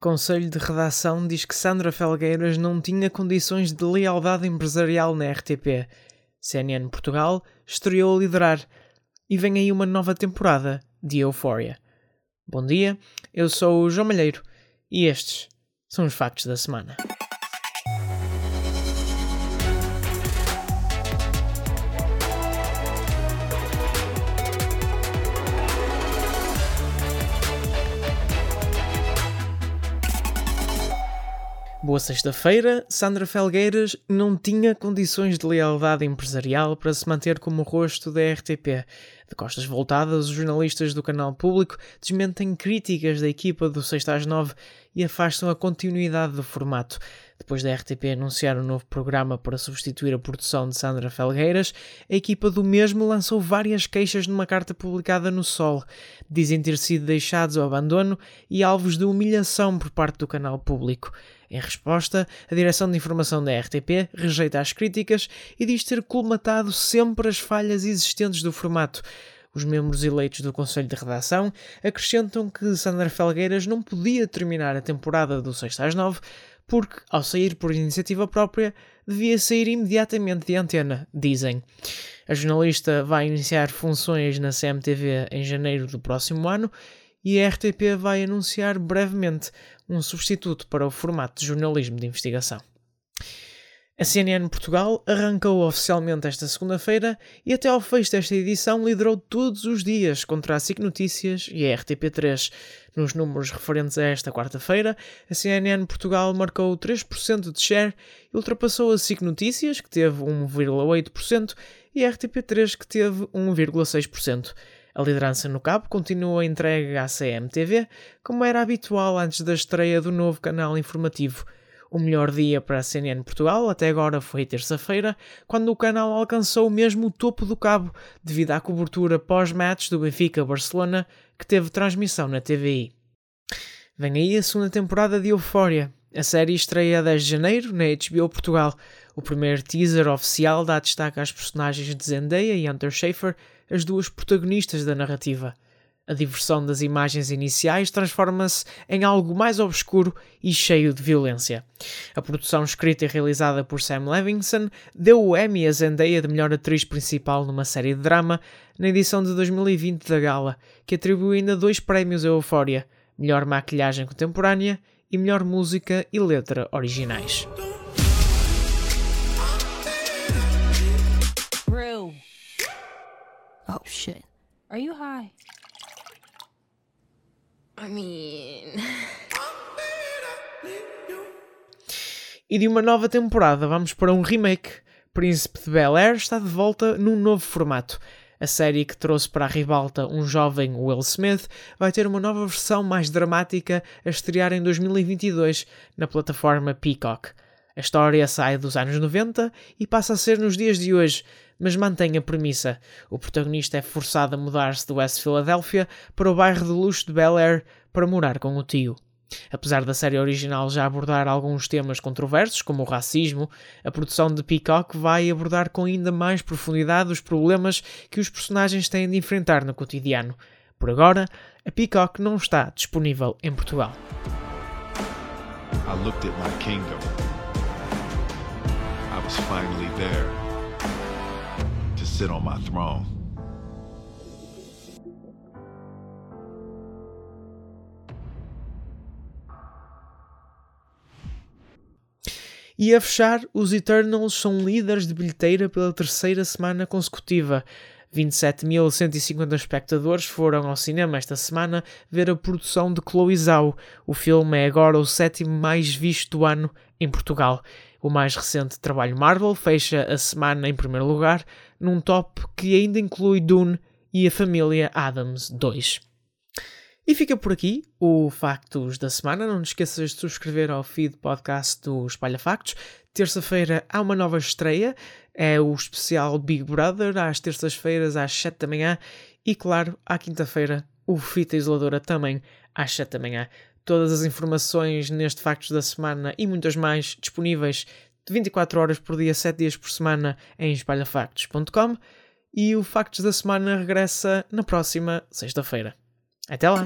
Conselho de redação diz que Sandra Felgueiras não tinha condições de lealdade empresarial na RTP. CNN Portugal estreou a liderar. E vem aí uma nova temporada de Euphoria. Bom dia, eu sou o João Malheiro e estes são os factos da semana. Boa sexta-feira, Sandra Felgueiras não tinha condições de lealdade empresarial para se manter como rosto da RTP. De costas voltadas, os jornalistas do canal público desmentem críticas da equipa do 6 às 9 e afastam a continuidade do formato. Depois da RTP anunciar um novo programa para substituir a produção de Sandra Felgueiras, a equipa do mesmo lançou várias queixas numa carta publicada no Sol. Dizem ter sido deixados ao abandono e alvos de humilhação por parte do canal público. Em resposta, a direção de informação da RTP rejeita as críticas e diz ter colmatado sempre as falhas existentes do formato. Os membros eleitos do Conselho de Redação acrescentam que Sandra Felgueiras não podia terminar a temporada do 6 às 9 porque, ao sair por iniciativa própria, devia sair imediatamente de antena, dizem. A jornalista vai iniciar funções na CMTV em janeiro do próximo ano e a RTP vai anunciar brevemente um substituto para o formato de jornalismo de investigação. A CNN Portugal arrancou oficialmente esta segunda-feira e até ao fecho desta edição liderou todos os dias contra a SIC Notícias e a RTP3. Nos números referentes a esta quarta-feira, a CNN Portugal marcou 3% de share e ultrapassou a SIC Notícias, que teve 1,8%, e a RTP3, que teve 1,6%. A liderança no cabo continua entregue à CMTV, como era habitual antes da estreia do novo canal informativo. O melhor dia para a CNN Portugal até agora foi terça-feira, quando o canal alcançou mesmo o topo do cabo, devido à cobertura pós-match do Benfica-Barcelona, que teve transmissão na TVI. Vem aí a segunda temporada de Euphoria. A série estreia a 10 de janeiro na HBO Portugal. O primeiro teaser oficial dá destaque às personagens de Zendaya e Hunter Schafer, as duas protagonistas da narrativa. A diversão das imagens iniciais transforma-se em algo mais obscuro e cheio de violência. A produção escrita e realizada por Sam Levinson deu o Emmy a Zendaya de melhor atriz principal numa série de drama na edição de 2020 da gala, que atribuiu ainda dois prémios a Euphoria, melhor maquilhagem contemporânea e melhor música e letra originais. Oh shit. Are you high? I mean. e de uma nova temporada vamos para um remake. Príncipe de Bel Air está de volta num novo formato. A série que trouxe para a ribalta um jovem Will Smith vai ter uma nova versão mais dramática a estrear em 2022 na plataforma Peacock. A história sai dos anos 90 e passa a ser nos dias de hoje, mas mantém a premissa. O protagonista é forçado a mudar-se do West Philadelphia para o bairro de luxo de Bel Air para morar com o tio. Apesar da série original já abordar alguns temas controversos, como o racismo, a produção de Peacock vai abordar com ainda mais profundidade os problemas que os personagens têm de enfrentar no cotidiano. Por agora, a Peacock não está disponível em Portugal. I looked at my kingdom. Finally there to sit on my throne. E a fechar, os Eternals são líderes de bilheteira pela terceira semana consecutiva. 27.150 espectadores foram ao cinema esta semana ver a produção de Chloe Zhao. O filme é agora o sétimo mais visto do ano em Portugal. O mais recente trabalho Marvel fecha a semana em primeiro lugar, num top que ainda inclui Dune e a família Adams 2. E fica por aqui o Factos da Semana. Não te esqueças de subscrever ao feed podcast do Espalha Factos. Terça-feira há uma nova estreia, é o especial Big Brother, às terças-feiras às 7 da manhã. E claro, à quinta-feira, o Fita Isoladora também às 7 da manhã. Todas as informações neste Factos da Semana e muitas mais disponíveis de 24 horas por dia, 7 dias por semana em espalhafactos.com e o Factos da Semana regressa na próxima sexta-feira. Até lá!